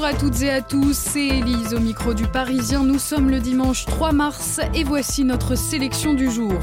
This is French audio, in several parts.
Bonjour à toutes et à tous, c'est Elise au micro du Parisien. Nous sommes le dimanche 3 mars et voici notre sélection du jour.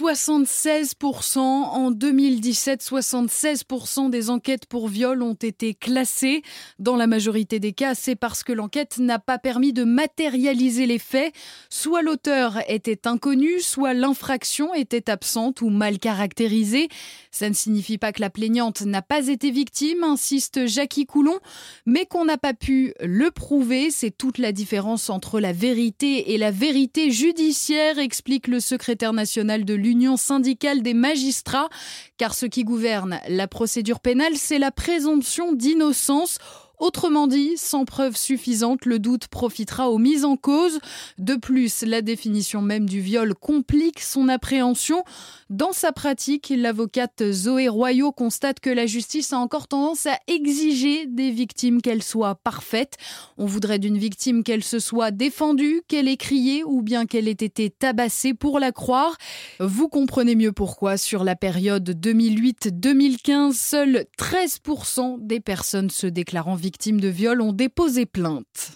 76% en 2017, 76% des enquêtes pour viol ont été classées. Dans la majorité des cas, c'est parce que l'enquête n'a pas permis de matérialiser les faits. Soit l'auteur était inconnu, soit l'infraction était absente ou mal caractérisée. Ça ne signifie pas que la plaignante n'a pas été victime, insiste Jackie Coulon, mais qu'on n'a pas pu le prouver. C'est toute la différence entre la vérité et la vérité judiciaire, explique le secrétaire national de l'Union l'Union syndicale des magistrats, car ce qui gouverne la procédure pénale, c'est la présomption d'innocence Autrement dit, sans preuve suffisante, le doute profitera aux mises en cause. De plus, la définition même du viol complique son appréhension. Dans sa pratique, l'avocate Zoé Royaux constate que la justice a encore tendance à exiger des victimes qu'elles soient parfaites. On voudrait d'une victime qu'elle se soit défendue, qu'elle ait crié ou bien qu'elle ait été tabassée pour la croire. Vous comprenez mieux pourquoi sur la période 2008-2015, seuls 13% des personnes se déclarant victimes victimes de viol ont déposé plainte.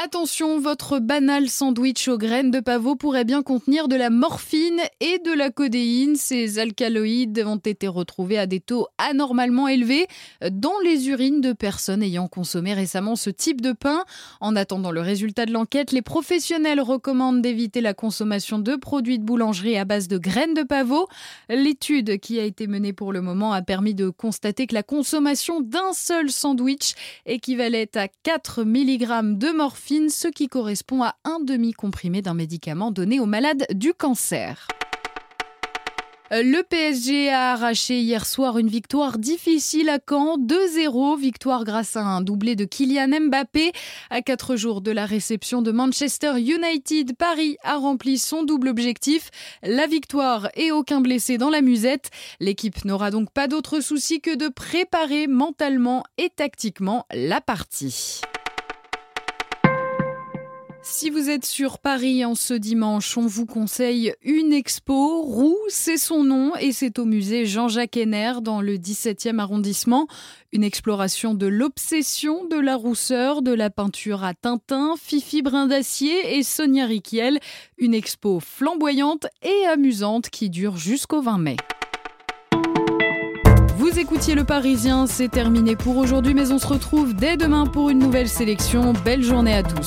Attention, votre banal sandwich aux graines de pavot pourrait bien contenir de la morphine et de la codéine. Ces alcaloïdes ont été retrouvés à des taux anormalement élevés dans les urines de personnes ayant consommé récemment ce type de pain. En attendant le résultat de l'enquête, les professionnels recommandent d'éviter la consommation de produits de boulangerie à base de graines de pavot. L'étude qui a été menée pour le moment a permis de constater que la consommation d'un seul sandwich équivalait à 4 mg de morphine ce qui correspond à un demi-comprimé d'un médicament donné aux malades du cancer. Le PSG a arraché hier soir une victoire difficile à Caen, 2-0, victoire grâce à un doublé de Kylian Mbappé. À quatre jours de la réception de Manchester United, Paris a rempli son double objectif, la victoire et aucun blessé dans la musette. L'équipe n'aura donc pas d'autre souci que de préparer mentalement et tactiquement la partie. Si vous êtes sur Paris en ce dimanche, on vous conseille une expo. Roux, c'est son nom et c'est au musée Jean-Jacques Henner dans le 17e arrondissement. Une exploration de l'obsession de la rousseur, de la peinture à Tintin, Fifi Brin d'Acier et Sonia Riquiel. Une expo flamboyante et amusante qui dure jusqu'au 20 mai. Vous écoutiez Le Parisien, c'est terminé pour aujourd'hui, mais on se retrouve dès demain pour une nouvelle sélection. Belle journée à tous.